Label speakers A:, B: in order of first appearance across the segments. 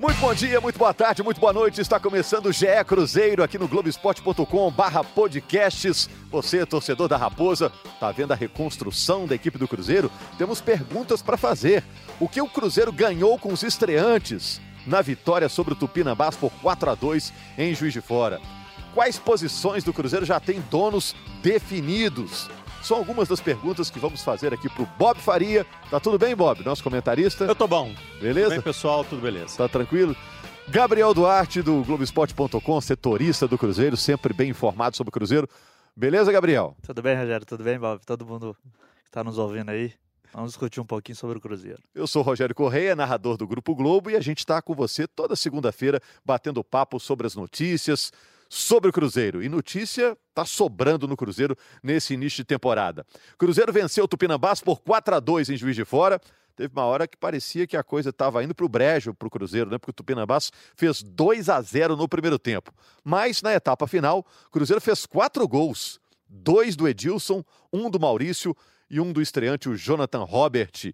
A: Muito bom dia, muito boa tarde, muito boa noite. Está começando o GE Cruzeiro aqui no Globoesporte.com barra podcasts. Você, torcedor da Raposa, está vendo a reconstrução da equipe do Cruzeiro? Temos perguntas para fazer. O que o Cruzeiro ganhou com os estreantes na vitória sobre o Tupinambás por 4 a 2 em Juiz de Fora? Quais posições do Cruzeiro já têm donos definidos? São algumas das perguntas que vamos fazer aqui pro Bob Faria. Tá tudo bem, Bob? Nosso comentarista?
B: Eu tô bom.
A: Beleza?
B: Tudo bem, pessoal? Tudo beleza.
A: Tá tranquilo? Gabriel Duarte, do Globoesporte.com, setorista do Cruzeiro, sempre bem informado sobre o Cruzeiro. Beleza, Gabriel?
C: Tudo bem, Rogério? Tudo bem, Bob? Todo mundo que tá nos ouvindo aí? Vamos discutir um pouquinho sobre o Cruzeiro.
A: Eu sou Rogério Correia, narrador do Grupo Globo, e a gente está com você toda segunda-feira batendo papo sobre as notícias, sobre o Cruzeiro. E notícia tá sobrando no Cruzeiro nesse início de temporada. Cruzeiro venceu o Tupinambás por 4 a 2 em Juiz de Fora. Teve uma hora que parecia que a coisa estava indo para o brejo para o Cruzeiro, né? Porque o Tupinambás fez 2 a 0 no primeiro tempo. Mas na etapa final, o Cruzeiro fez quatro gols: dois do Edilson, um do Maurício e um do estreante, o Jonathan Robert.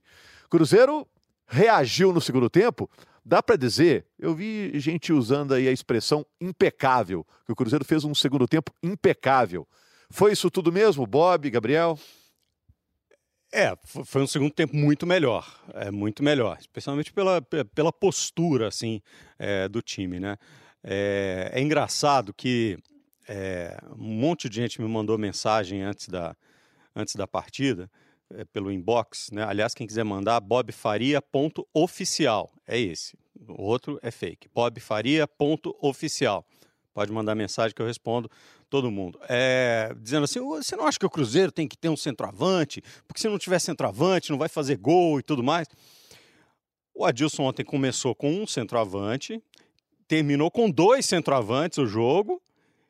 A: Cruzeiro reagiu no segundo tempo, Dá para dizer, eu vi gente usando aí a expressão impecável, que o Cruzeiro fez um segundo tempo impecável. Foi isso tudo mesmo, Bob, Gabriel?
B: É, foi um segundo tempo muito melhor, é muito melhor, especialmente pela, pela postura assim é, do time, né? É, é engraçado que é, um monte de gente me mandou mensagem antes da, antes da partida é, pelo inbox, né? Aliás, quem quiser mandar, bobfaria.oficial. É esse. O outro é fake. bobfaria.oficial. Pode mandar mensagem que eu respondo todo mundo. É, dizendo assim: você não acha que o Cruzeiro tem que ter um centroavante? Porque se não tiver centroavante, não vai fazer gol e tudo mais. O Adilson ontem começou com um centroavante, terminou com dois centroavantes o jogo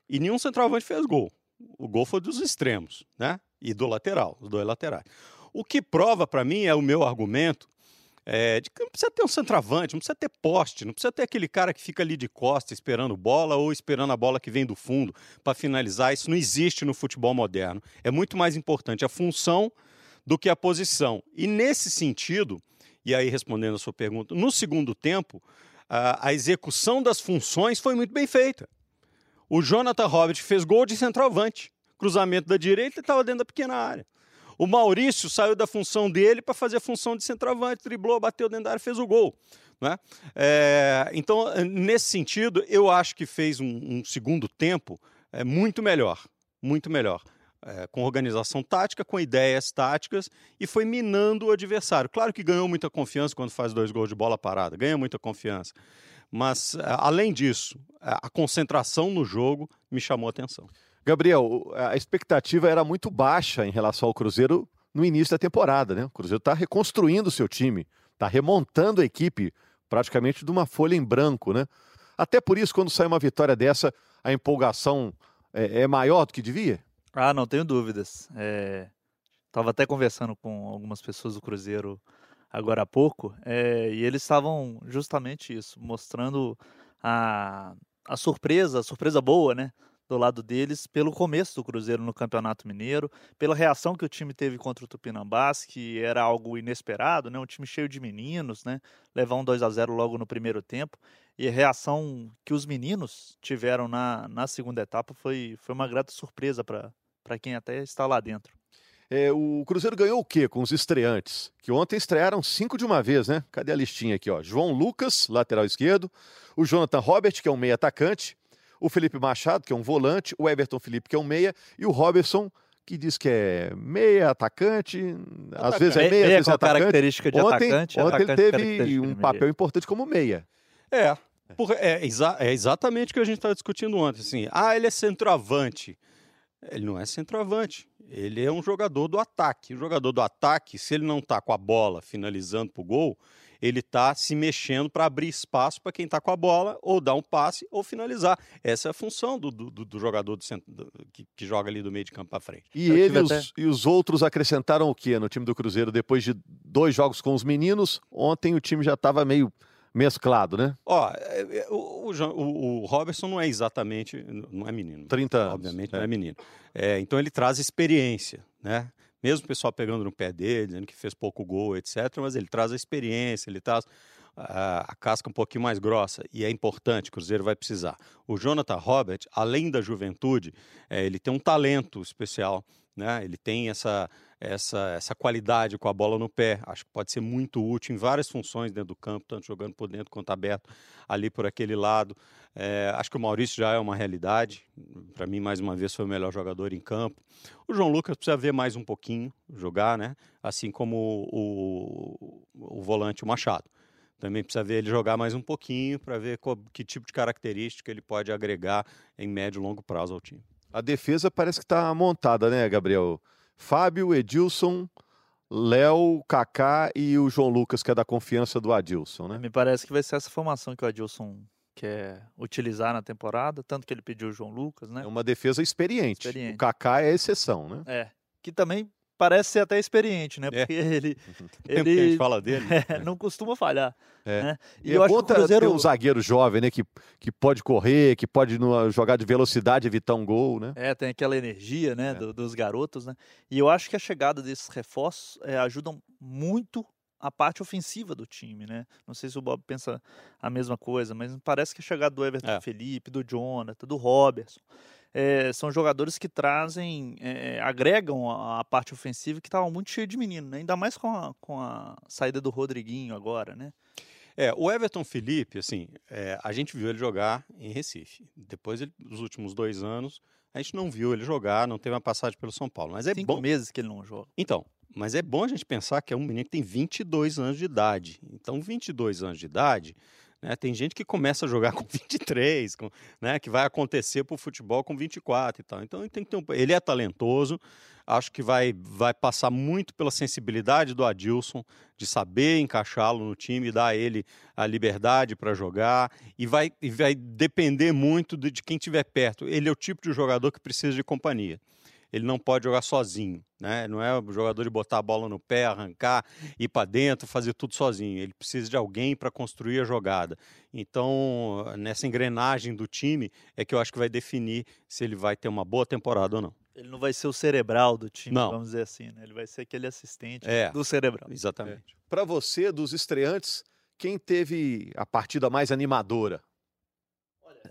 B: e nenhum centroavante fez gol. O gol foi dos extremos, né? E do lateral, os dois laterais. O que prova para mim é o meu argumento é, de que não precisa ter um centroavante, não precisa ter poste, não precisa ter aquele cara que fica ali de costa esperando bola ou esperando a bola que vem do fundo para finalizar. Isso não existe no futebol moderno. É muito mais importante a função do que a posição. E nesse sentido, e aí respondendo a sua pergunta, no segundo tempo, a, a execução das funções foi muito bem feita. O Jonathan Robert fez gol de centroavante cruzamento da direita, ele estava dentro da pequena área. O Maurício saiu da função dele para fazer a função de centroavante, driblou, bateu dentro da área, fez o gol. Né? É, então, nesse sentido, eu acho que fez um, um segundo tempo é, muito melhor, muito melhor. É, com organização tática, com ideias táticas e foi minando o adversário. Claro que ganhou muita confiança quando faz dois gols de bola parada, ganha muita confiança. Mas, além disso, a concentração no jogo me chamou a atenção.
A: Gabriel, a expectativa era muito baixa em relação ao Cruzeiro no início da temporada, né? O Cruzeiro está reconstruindo o seu time, está remontando a equipe praticamente de uma folha em branco, né? Até por isso, quando sai uma vitória dessa, a empolgação é, é maior do que devia?
C: Ah, não tenho dúvidas. É... até conversando com algumas pessoas do Cruzeiro agora há pouco, é... e eles estavam justamente isso, mostrando a, a surpresa, a surpresa boa, né? Do lado deles pelo começo do Cruzeiro no Campeonato Mineiro, pela reação que o time teve contra o Tupinambás, que era algo inesperado, né? Um time cheio de meninos, né? Levar um 2 a 0 logo no primeiro tempo. E a reação que os meninos tiveram na, na segunda etapa foi, foi uma grata surpresa para quem até está lá dentro.
A: É, o Cruzeiro ganhou o quê com os estreantes? Que ontem estrearam cinco de uma vez, né? Cadê a listinha aqui, ó? João Lucas, lateral esquerdo, o Jonathan Robert, que é um meio atacante, o Felipe Machado, que é um volante, o Everton Felipe, que é um meia, e o Robertson, que diz que é meia atacante, às atacante. vezes é meia, às vezes é atacante.
C: característica de
A: ontem,
C: atacante.
A: Ontem atacante ele teve um papel importante como meia.
B: É, é, exa é exatamente o que a gente estava discutindo ontem. Assim, ah, ele é centroavante. Ele não é centroavante. Ele é um jogador do ataque. O jogador do ataque, se ele não está com a bola finalizando para o gol, ele está se mexendo para abrir espaço para quem está com a bola, ou dar um passe, ou finalizar. Essa é a função do, do, do jogador do centro, do, que, que, joga ali do meio de campo para frente.
A: E ele até... os, e os outros acrescentaram o que no time do Cruzeiro depois de dois jogos com os meninos? Ontem o time já estava meio mesclado, né?
B: Ó, é, é, o, o, o, Robertson não é exatamente, não é menino.
A: 30 anos.
B: Obviamente é. não é menino. É, então ele traz experiência, né? mesmo o pessoal pegando no pé dele, dizendo que fez pouco gol, etc., mas ele traz a experiência, ele traz a, casca um pouquinho mais grossa, e é importante, o Cruzeiro vai precisar. O Jonathan Robert, além da juventude, é, ele tem um talento especial, né? ele tem essa, essa, essa qualidade com a bola no pé. Acho que pode ser muito útil em várias funções dentro do campo, tanto jogando por dentro quanto aberto ali por aquele lado. É, acho que o Maurício já é uma realidade. Para mim, mais uma vez, foi o melhor jogador em campo. O João Lucas precisa ver mais um pouquinho jogar, né? Assim como o, o, o volante o Machado. Também precisa ver ele jogar mais um pouquinho para ver qual, que tipo de característica ele pode agregar em médio e longo prazo ao time.
A: A defesa parece que está montada, né, Gabriel? Fábio, Edilson, Léo, Kaká e o João Lucas, que é da confiança do Adilson, né?
C: Me parece que vai ser essa formação que o Adilson quer utilizar na temporada, tanto que ele pediu o João Lucas, né?
A: É uma defesa experiente. experiente. O Kaká é exceção, né?
C: É. Que também parece ser até experiente, né?
B: É.
C: Porque ele.
B: ele que a gente fala dele.
C: É, não costuma falhar.
A: É.
C: Né?
A: E, e eu é acho que o Cruzeiro... um zagueiro jovem, né? Que, que pode correr, que pode no, jogar de velocidade evitar um gol, né?
C: É, tem aquela energia, né? É. Do, dos garotos, né? E eu acho que a chegada desses reforços é, ajudam muito a parte ofensiva do time, né? Não sei se o Bob pensa a mesma coisa, mas parece que a chegada do Everton é. Felipe, do Jonathan, do Robertson é, são jogadores que trazem, é, agregam a, a, parte ofensiva que estava muito cheia de menino, né? ainda mais com a, com a saída do Rodriguinho agora, né?
B: É, o Everton Felipe, assim, é, a gente viu ele jogar em Recife. Depois, ele, nos últimos dois anos, a gente não viu ele jogar, não teve uma passagem pelo São Paulo. Mas é
C: Cinco
B: bom.
C: meses que ele não joga.
B: Então, mas é bom a gente pensar que é um menino que tem 22 anos de idade. Então, 22 anos de idade, né? Tem gente que começa a jogar com 23, com, né? que vai acontecer para o futebol com 24 e tal. Então ele, tem que ter um, ele é talentoso, acho que vai, vai passar muito pela sensibilidade do Adilson, de saber encaixá-lo no time, dar a ele a liberdade para jogar, e vai, e vai depender muito de, de quem estiver perto. Ele é o tipo de jogador que precisa de companhia ele não pode jogar sozinho, né? Não é o jogador de botar a bola no pé, arrancar, ir para dentro, fazer tudo sozinho. Ele precisa de alguém para construir a jogada. Então, nessa engrenagem do time é que eu acho que vai definir se ele vai ter uma boa temporada ou não.
C: Ele não vai ser o cerebral do time,
B: não.
C: vamos dizer assim, né? Ele vai ser aquele assistente
B: é,
C: do cerebral.
B: Exatamente.
A: É. Para você, dos estreantes, quem teve a partida mais animadora?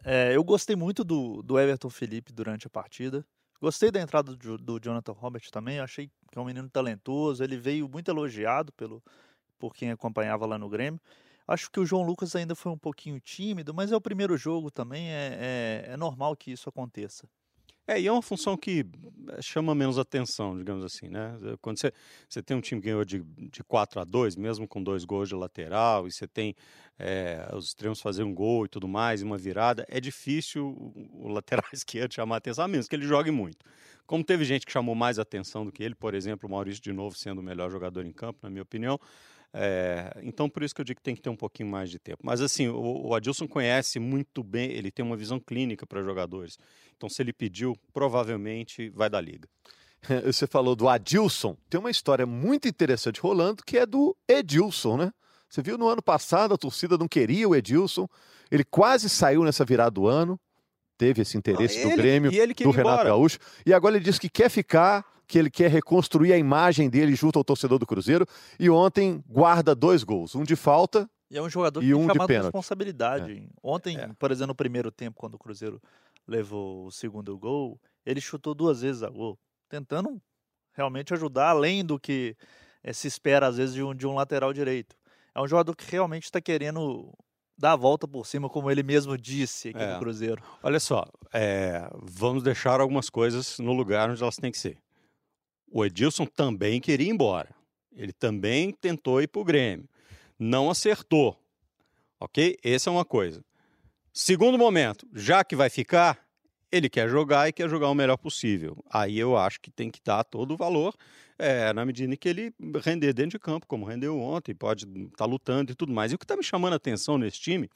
C: É, eu gostei muito do, do Everton Felipe durante a partida. Gostei da entrada do, do Jonathan Robert também, achei que é um menino talentoso, ele veio muito elogiado pelo, por quem acompanhava lá no Grêmio. Acho que o João Lucas ainda foi um pouquinho tímido, mas é o primeiro jogo também, é, é, é normal que isso aconteça.
B: É, e é uma função que eh, chama menos atenção, digamos assim, né? Quando você, você tem um time que ganhou de, de 4 a 2, mesmo com dois gols de lateral, e você tem é, os extremos fazer um gol e tudo mais, uma virada, é difícil o, o lateral esquerdo chamar atenção, a menos que ele jogue muito. Como teve gente que chamou mais atenção do que ele, por exemplo, o Maurício de novo sendo o melhor jogador em campo, na minha opinião, é, então, por isso que eu digo que tem que ter um pouquinho mais de tempo. Mas, assim, o, o Adilson conhece muito bem, ele tem uma visão clínica para jogadores. Então, se ele pediu, provavelmente vai dar liga.
A: Você falou do Adilson. Tem uma história muito interessante rolando que é do Edilson, né? Você viu no ano passado a torcida não queria o Edilson. Ele quase saiu nessa virada do ano. Teve esse interesse
B: ah, ele,
A: do Grêmio, do Renato
B: embora.
A: Gaúcho. E agora ele disse que quer ficar que ele quer reconstruir a imagem dele junto ao torcedor do Cruzeiro. E ontem guarda dois gols, um de falta
C: e é um jogador
A: que e um
C: tem
A: de pênalti.
C: responsabilidade. É. Ontem,
B: é.
C: por exemplo, no primeiro tempo, quando o Cruzeiro levou o segundo gol, ele chutou duas vezes a gol, tentando realmente ajudar, além do que é, se espera às vezes de um, de um lateral direito. É um jogador que realmente está querendo dar a volta por cima, como ele mesmo disse aqui
B: é.
C: no Cruzeiro.
B: Olha só, é, vamos deixar algumas coisas no lugar onde elas têm que ser. O Edilson também queria ir embora. Ele também tentou ir para o Grêmio. Não acertou. Ok? Essa é uma coisa. Segundo momento, já que vai ficar, ele quer jogar e quer jogar o melhor possível. Aí eu acho que tem que dar todo o valor é, na medida que ele render dentro de campo, como rendeu ontem, pode estar tá lutando e tudo mais. E o que está me chamando a atenção nesse time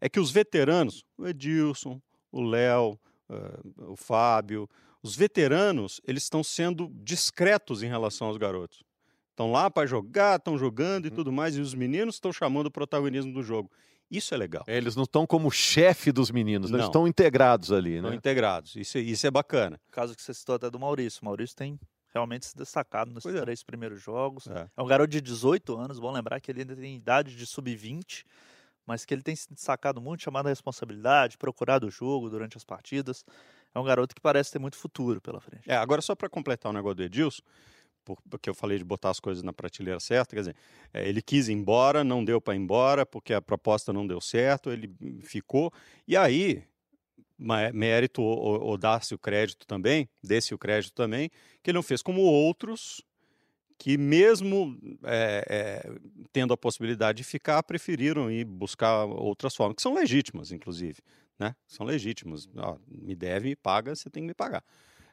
B: é que os veteranos, o Edilson, o Léo, uh, o Fábio, os veteranos, eles estão sendo discretos em relação aos garotos. Estão lá para jogar, estão jogando e hum. tudo mais, e os meninos estão chamando o protagonismo do jogo. Isso é legal.
A: É, eles não estão como chefe dos meninos, né? eles estão integrados ali,
B: estão
A: né?
B: integrados. Isso, isso é bacana.
C: O caso que você citou até do Maurício. O Maurício tem realmente se destacado nos
B: Pois é.
C: três primeiros jogos.
B: É.
C: É um garoto de 18 anos, bom lembrar que ele ainda tem idade de sub-20, mas que ele tem se destacado muito, chamado a responsabilidade, procurado o jogo durante as partidas. É um garoto que parece ter muito futuro pela frente.
B: É, agora só para completar o negócio do Edilson, por- porque eu falei de botar as coisas na prateleira certa, quer dizer, é, ele quis ir embora, não deu para ir embora, porque a proposta não deu certo, ele ficou, e aí, mérito ou, ou- dar-se o crédito também, desse o crédito também, que ele não fez como outros, que mesmo é, é, tendo a possibilidade de ficar, preferiram ir buscar outras formas, que são legítimas, inclusive, né? São legítimas. Ó, me deve, me paga, você tem que me pagar.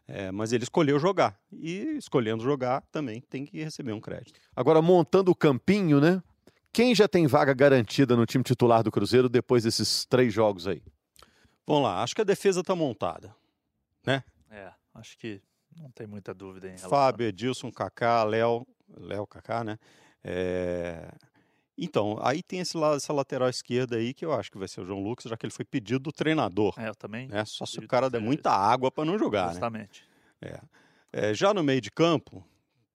B: É, mas ele escolheu jogar. E escolhendo jogar, também tem que receber um crédito.
A: Agora, montando o campinho, né? Quem já tem vaga garantida no time titular do Cruzeiro depois desses três jogos aí?
B: Vamos lá, acho que a defesa está montada.
C: É, acho que não tem muita dúvida em relação.
B: Fábio, Edilson, Kaká, Léo, Léo, Kaká, né? É, Então, aí tem esse lado, essa lateral esquerda aí que eu acho que vai ser o João Lucas, já que ele foi pedido do treinador.
C: É, eu também.
B: Né? Só se o cara der muita água para não jogar, né?
C: Justamente.
B: É. É, já no meio de campo,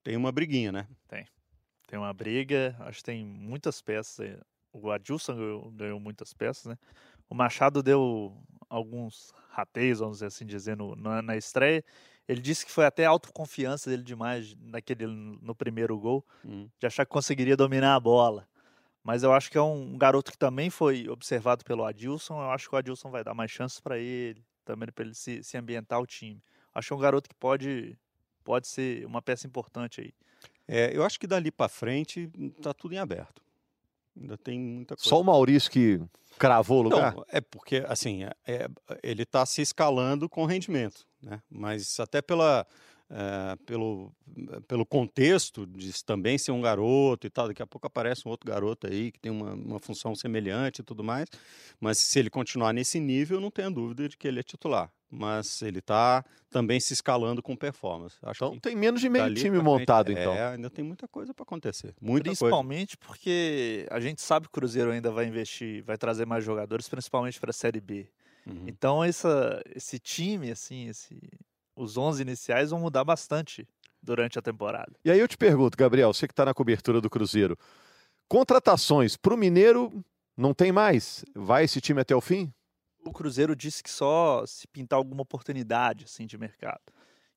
B: tem uma briguinha, né?
C: Tem uma briga, acho que tem muitas peças. aí. O Adilson ganhou, ganhou muitas peças, né? O Machado deu alguns rateios, vamos dizer assim, dizendo na, na estreia. Ele disse que foi até a autoconfiança dele demais naquele, no primeiro gol,
B: Hum.
C: de achar que conseguiria dominar a bola. Mas eu acho que é um garoto que também foi observado pelo Adilson. Eu acho que o Adilson vai dar mais chances para ele, também para ele se, se ambientar o time. Acho que é um garoto que pode, pode ser uma peça importante aí.
B: É, eu acho que dali para frente tá tudo em aberto. Ainda tem muita coisa.
A: Só o Maurício que cravou o lugar?
B: Não, é porque assim, é- é- ele está se escalando com rendimento, né? Mas até pela, eh, pelo, pelo contexto de também ser um garoto e tal, daqui a pouco aparece um outro garoto aí que tem uma, uma função semelhante e tudo mais. Mas se ele continuar nesse nível, não tenha dúvida de que ele é titular. Mas ele está também se escalando com performance. Acho
A: Então
B: que
A: tem menos de meio time montado, então.
B: É, ainda tem muita coisa para acontecer. Muita coisa.
C: Principalmente porque a gente sabe que o Cruzeiro ainda vai investir, vai trazer mais jogadores, principalmente para a Série B.
B: Uhum.
C: Então essa, esse time, assim, esse, os 11 iniciais vão mudar bastante durante a temporada.
A: E aí eu te pergunto, Gabriel, você que está na cobertura do Cruzeiro, contratações para o Mineiro não tem mais? Vai esse time até o fim?
C: O Cruzeiro disse que só se pintar alguma oportunidade assim de mercado,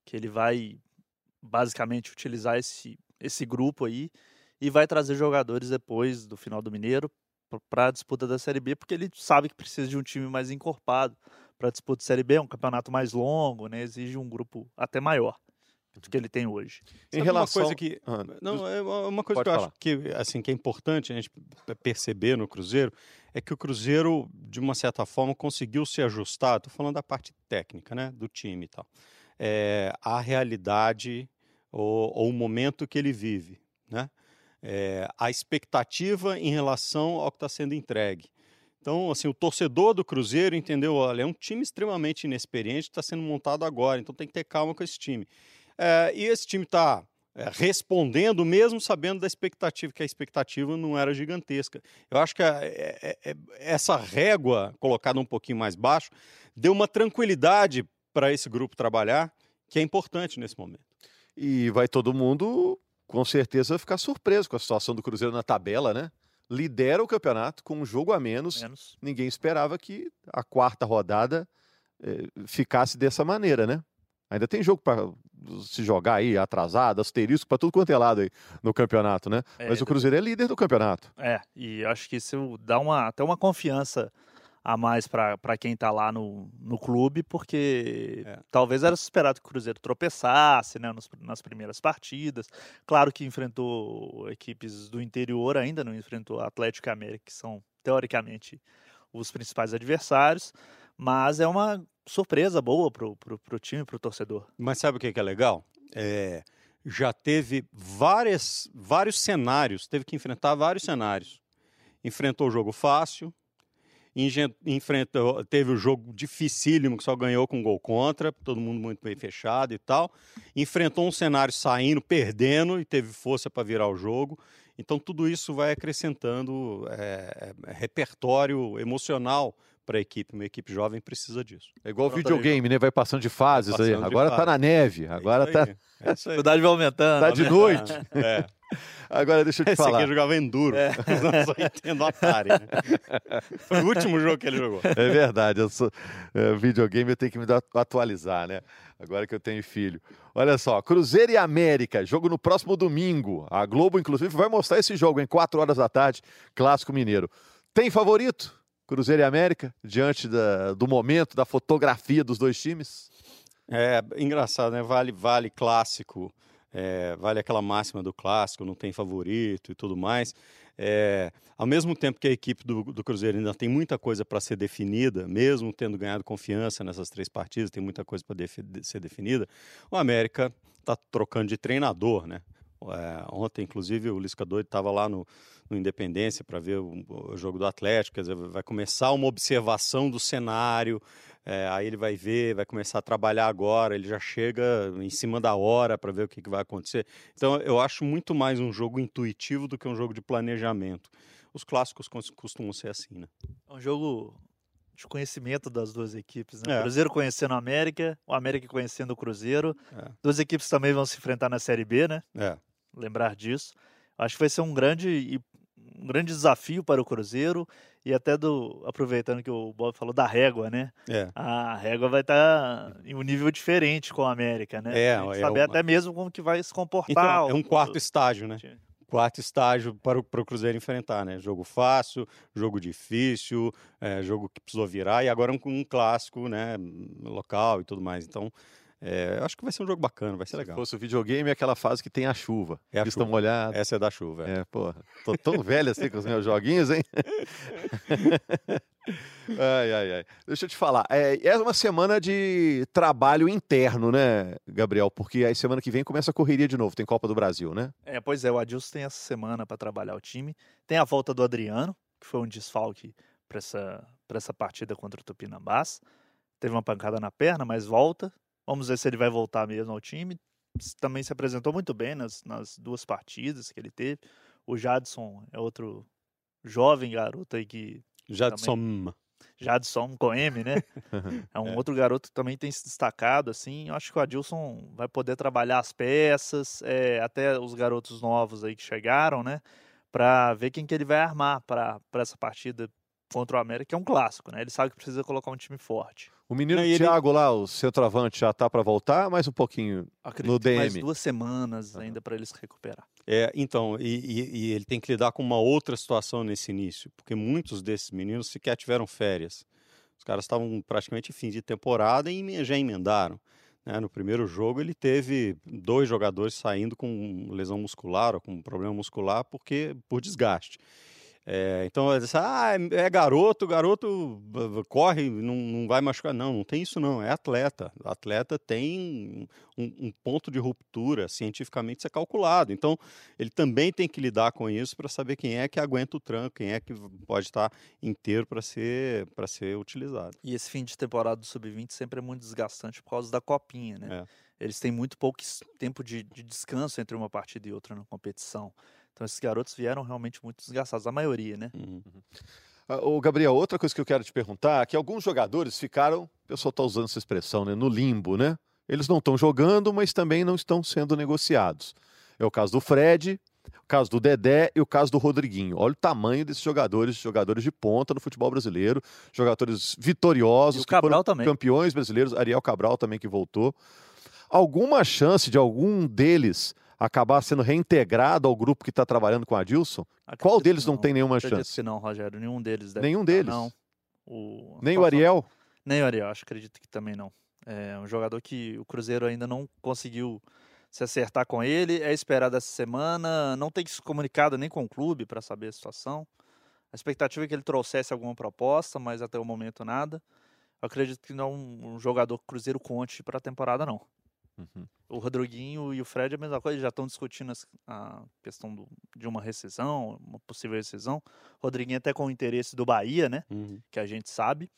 C: que ele vai basicamente utilizar esse esse grupo aí e vai trazer jogadores depois do final do Mineiro para a disputa da Série B, porque ele sabe que precisa de um time mais encorpado para a disputa da Série B, é um campeonato mais longo, né, exige um grupo até maior do que ele tem hoje.
A: Em
B: Sabe
A: relação
B: uma coisa que
A: Ah,
B: Não, é uma uma coisa
A: Pode
B: que eu
A: falar.
B: acho que, assim, que é importante a gente perceber no Cruzeiro é que o Cruzeiro, de uma certa forma, conseguiu se ajustar, estou falando da parte técnica, né, do time e tal, é, à realidade ou, ou o momento que ele vive, né? É, a expectativa em relação ao que está sendo entregue. Então, assim, o torcedor do Cruzeiro entendeu, olha, é um time extremamente inexperiente, está sendo montado agora, então tem que ter calma com esse time. É, e esse time está respondendo, mesmo sabendo da expectativa, que a expectativa não era gigantesca. Eu acho que a- é- é- é- essa régua colocada um pouquinho mais baixo deu uma tranquilidade para esse grupo trabalhar, que é importante nesse momento.
A: E vai todo mundo, com certeza, ficar surpreso com a situação do Cruzeiro na tabela, né? Lidera o campeonato com um jogo a menos.
C: Menos.
A: Ninguém esperava que a quarta rodada eh, ficasse dessa maneira, né? Ainda tem jogo para se jogar aí, atrasado, asterisco, para tudo quanto é lado aí no campeonato, né?
C: É,
A: Mas o Cruzeiro é líder do campeonato.
C: É, e acho que isso dá uma, até uma confiança a mais para quem tá lá no, no clube, porque
B: É.
C: talvez era esperado que o Cruzeiro tropeçasse né, nos- nas primeiras partidas. Claro que enfrentou equipes do interior ainda, não enfrentou Atlético e América, que são, teoricamente, os principais adversários, mas é uma surpresa boa pro, pro, pro time, pro torcedor.
B: Mas sabe o que que é legal? É, já teve várias, vários cenários, teve que enfrentar vários cenários. Enfrentou o jogo fácil, enfrentou, teve o jogo dificílimo que só ganhou com gol contra, todo mundo muito bem fechado e tal. Enfrentou um cenário saindo, perdendo e teve força para virar o jogo. Então tudo isso vai acrescentando é, é, repertório emocional para a equipe. Uma equipe jovem precisa disso.
A: É igual
C: Pronto,
A: videogame, né? Vai passando de fases aí.
B: Passando de
A: Agora tá
B: fase.
A: na neve, agora
B: é
A: tá,
B: isso aí, É isso
C: A
B: aí.
C: idade vai aumentando.
A: tá de
C: né?
A: noite.
B: É.
A: Agora deixa eu te
B: Esse
A: falar.
B: aqui jogava Enduro.
C: É.
B: Anos 80 no Atari. Né? Foi o último jogo que ele jogou.
A: É verdade, eu sou é, videogame, eu tenho que me atualizar, né? Agora que eu tenho filho. Olha só, Cruzeiro e América, jogo no próximo domingo. A Globo, inclusive, vai mostrar esse jogo em 4 horas da tarde, Clássico Mineiro. Tem favorito? Cruzeiro e América, diante da- do momento, da fotografia dos dois times?
B: É engraçado, né? Vale, vale clássico, é, vale aquela máxima do clássico, não tem favorito e tudo mais. É, ao mesmo tempo que a equipe do, do Cruzeiro ainda tem muita coisa para ser definida, mesmo tendo ganhado confiança nessas três partidas, tem muita coisa para ser definida, o América está trocando de treinador, né? É, ontem, inclusive, o Lisca Doido estava lá no, no Independência para ver o, o jogo do Atlético, quer dizer, vai começar uma observação do cenário, é, aí ele vai ver, vai começar a trabalhar agora, ele já chega em cima da hora para ver o que, que vai acontecer. Então, eu acho muito mais um jogo intuitivo do que um jogo de planejamento. Os clássicos cos- costumam ser assim, né?
C: É um jogo de conhecimento das duas equipes, né?
B: É.
C: O Cruzeiro conhecendo o América, o América conhecendo o Cruzeiro.
B: É.
C: Duas equipes também vão se enfrentar na Série B, né?
B: É.
C: Lembrar disso. Acho que vai ser um grande, um grande desafio para o Cruzeiro e até do aproveitando que o Bob falou da régua, né?
B: É.
C: A régua vai estar em um nível diferente com o América, né?
B: É,
C: A
B: é
C: saber
B: uma-
C: até mesmo como que vai se comportar.
B: Então, é um
C: o-
B: quarto estágio, né? quarto estágio para o, para o Cruzeiro enfrentar, né? Jogo fácil, jogo difícil, é, jogo que precisou virar e agora um, um clássico, né? Local e tudo mais. Então, é, eu acho que vai ser um jogo bacana, vai ser
A: Se
B: legal.
A: fosse o videogame, é aquela fase que tem a chuva.
B: É a chuva.
A: estão molhados.
B: Essa é da chuva. é.
A: É, porra. Tô tão velho assim com os meus joguinhos, hein? ai, ai, ai. Deixa eu te falar. É, é uma semana de trabalho interno, né, Gabriel? Porque aí semana que vem começa a correria de novo. Tem Copa do Brasil, né?
C: É, pois é, o Adilson tem essa semana para trabalhar o time. Tem a volta do Adriano, que foi um desfalque para essa, pra essa partida contra o Tupinambás. Teve uma pancada na perna, mas volta. Vamos ver se ele vai voltar mesmo ao time. Também se apresentou muito bem nas, nas duas partidas que ele teve. O Jadson é outro jovem garoto aí que.
B: Jadson.
C: Jadson com M, né? É um
B: É.
C: outro garoto que também tem se destacado, assim. Eu acho que o Adilson vai poder trabalhar as peças, é, até os garotos novos aí que chegaram, né? Pra ver quem que ele vai armar para essa partida contra o América, é um clássico, né? Ele sabe que precisa colocar um time forte.
A: O menino
B: Não, e ele-
A: Thiago lá, o centroavante, já tá para voltar, mais um pouquinho.
C: Acredito mais
A: DM.
C: duas semanas
A: Aham.
C: ainda para ele se recuperar.
B: É, então, e, e- e ele tem que lidar com uma outra situação nesse início, porque muitos desses meninos sequer tiveram férias. Os caras estavam praticamente em fim de temporada e já emendaram. né? No primeiro jogo, ele teve dois jogadores saindo com lesão muscular ou com problema muscular porque por desgaste. É, então, ah, é é garoto, garoto corre, não, não vai machucar. Não, não tem isso não, é atleta. O atleta tem um, um ponto de ruptura cientificamente isso é calculado. Então, ele também tem que lidar com isso para saber quem é que aguenta o tranco, quem é que pode estar inteiro para ser, para ser utilizado.
C: E esse fim de temporada do Sub-20 sempre é muito desgastante por causa da copinha, né? Eles têm muito pouco tempo de, de descanso entre uma partida e outra na competição. Então esses garotos vieram realmente muito desgastados, a maioria, né?
B: Uhum.
A: Ah, Ô, Gabriel, outra coisa que eu quero te perguntar é que alguns jogadores ficaram, o pessoal está usando essa expressão, né, no limbo, né? Eles não estão jogando, mas também não estão sendo negociados. É o caso do Fred, o caso do Dedé e o caso do Rodriguinho. Olha o tamanho desses jogadores, jogadores de ponta no futebol brasileiro, jogadores vitoriosos,
C: E o
A: que foram
C: Cabral também.
A: campeões brasileiros, Ariel Cabral também que voltou. Alguma chance de algum deles acabar sendo reintegrado ao grupo que está trabalhando com a Adilson? Qual
C: Acredito
A: deles
C: que
A: não tem nenhuma
C: Acredito
A: chance?
C: que não, Rogério. Nenhum deles deve
A: Nenhum deles?
C: Não. O...
A: Nem o Ariel?
C: Nem o Ariel, acho, acredito que também não. É um jogador que o Cruzeiro ainda não conseguiu se acertar com ele. É esperado essa semana. Não tem se comunicado nem com o clube para saber a situação. A expectativa é que ele trouxesse alguma proposta, mas até o momento nada. Eu acredito que não é um um jogador que o Cruzeiro conte para a temporada, não.
A: Uhum.
C: O Rodriguinho e o Fred é a mesma coisa, eles já estão discutindo a questão do- de uma rescisão, uma possível rescisão. Rodriguinho até com o interesse do Bahia, né?
B: Uhum.
C: que a gente sabe,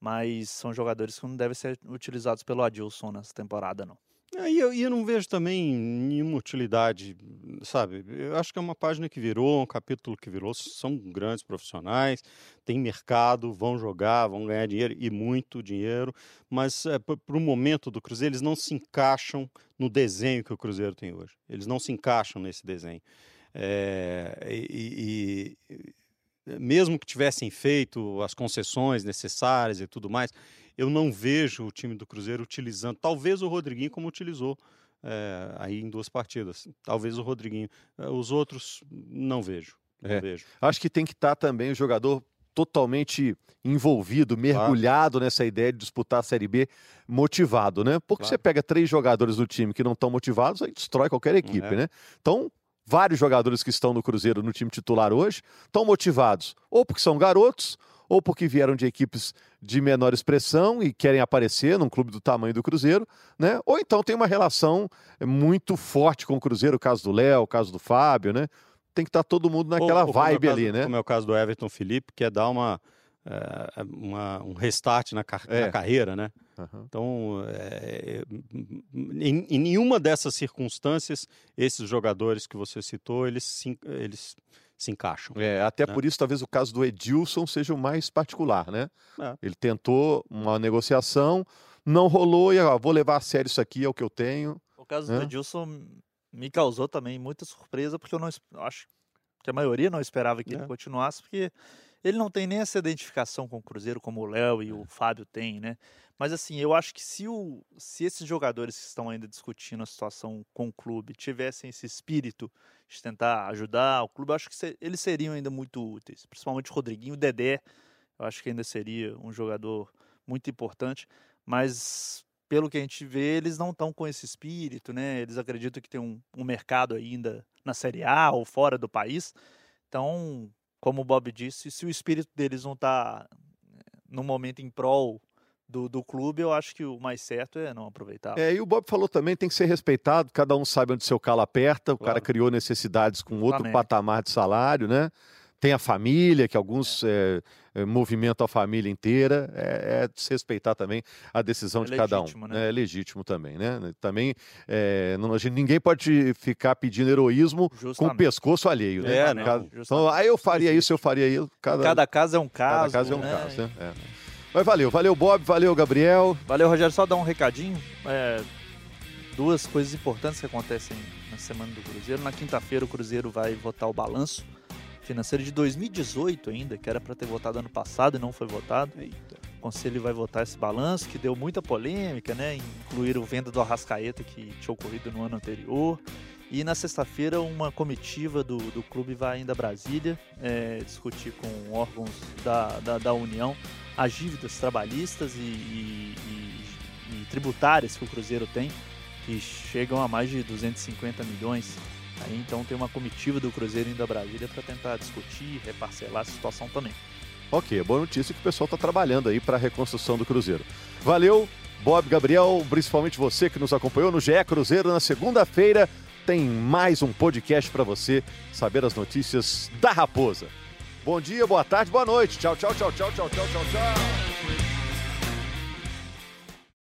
C: mas são jogadores que não devem ser utilizados pelo Adilson nessa temporada, não.
B: E eu, eu não vejo também nenhuma utilidade, sabe? Eu acho que é uma página que virou, um capítulo que virou. São grandes profissionais, tem mercado, vão jogar, vão ganhar dinheiro e muito dinheiro, mas é, para o momento do Cruzeiro, eles não se encaixam no desenho que o Cruzeiro tem hoje. Eles não se encaixam nesse desenho. É, e, e mesmo que tivessem feito as concessões necessárias e tudo mais, eu não vejo o time do Cruzeiro utilizando, talvez o Rodriguinho como utilizou é, aí em duas partidas, talvez o Rodriguinho, eh, os outros não vejo. Não é. vejo.
A: Acho que tem que estar tá também o jogador totalmente envolvido, mergulhado claro. nessa ideia de disputar a Série B, motivado, né? Porque claro. você pega três jogadores do time que não estão motivados, aí destrói qualquer equipe, é. né? Então, vários jogadores que estão no Cruzeiro no time titular hoje estão motivados, ou porque são garotos, ou porque vieram de equipes de menor expressão e querem aparecer num clube do tamanho do Cruzeiro, né? Ou então tem uma relação muito forte com o Cruzeiro, o caso do Léo, o caso do Fábio, né? Tem que estar tá todo mundo naquela ou, ou vibe
B: caso,
A: ali, né?
B: Como é o caso do Everton Felipe, que é dar uma, é, uma um restart na, car é. na carreira, né? Uhum. Então, é, em, em, nenhuma dessas circunstâncias, esses jogadores que você citou, eles, eles se encaixam.
A: É, até né? por isso, talvez o caso do Edilson seja o mais particular, né? É. Ele tentou uma negociação, não rolou e ó, vou levar a sério isso aqui, é o que eu tenho.
C: O caso né? do Edilson me causou também muita surpresa, porque eu não acho que a maioria não esperava que é. ele continuasse, porque ele não tem nem essa identificação com o Cruzeiro como o Léo e o Fábio têm, né? Mas assim, eu acho que se, o, se esses jogadores que estão ainda discutindo a situação com o clube tivessem esse espírito de tentar ajudar o clube, eu acho que se, eles seriam ainda muito úteis. Principalmente o Rodriguinho, o Dedé, eu acho que ainda seria um jogador muito importante. Mas pelo que a gente vê, eles não estão com esse espírito, né? Eles acreditam que tem um, um mercado ainda na Série A ou fora do país. Então, como o Bob disse, se o espírito deles não está eh, no momento em prol do, do clube, eu acho que o mais certo é não aproveitar.
A: É, e o Bob falou também, tem que ser respeitado, cada um sabe onde seu calo aperta, o claro. cara criou necessidades com outro Flamengo. patamar de salário, né? Tem a família, que alguns é. É, movimentam a família inteira, é, é desrespeitar também a decisão é de cada um. Né? É legítimo também, né? Também é, não, ninguém pode ficar pedindo heroísmo Justamente. com o pescoço alheio, né? É, então, aí eu faria isso, eu faria isso.
C: Cada, cada caso é um caso.
A: Cada caso é um né? caso, né? É. Mas valeu, valeu Bob, valeu Gabriel.
C: Valeu Rogério, só dar um recadinho. É, duas coisas importantes que acontecem na semana do Cruzeiro. Na quinta-feira o Cruzeiro vai votar o balanço financeiro de 2018 ainda, que era para ter votado ano passado e não foi votado. Eita. O Conselho vai votar esse balanço, que deu muita polêmica, né? Incluir o venda do Arrascaeta, que tinha ocorrido no ano anterior. E na sexta-feira, uma comitiva do, do clube vai ainda a Brasília é, discutir com órgãos da, da, da União as dívidas trabalhistas e, e, e, e, tributárias que o Cruzeiro tem, que chegam a mais de 250 milhões. Aí, então tem uma comitiva do Cruzeiro indo a Brasília para tentar discutir, reparcelar a situação também.
A: Ok, boa notícia que o pessoal está trabalhando aí para a reconstrução do Cruzeiro. Valeu, Bob, Gabriel, principalmente você que nos acompanhou no GE Cruzeiro na segunda-feira. Tem mais um podcast para você saber as notícias da Raposa. Bom dia, boa tarde, boa noite. Tchau, tchau, tchau, tchau, tchau, tchau, tchau, tchau.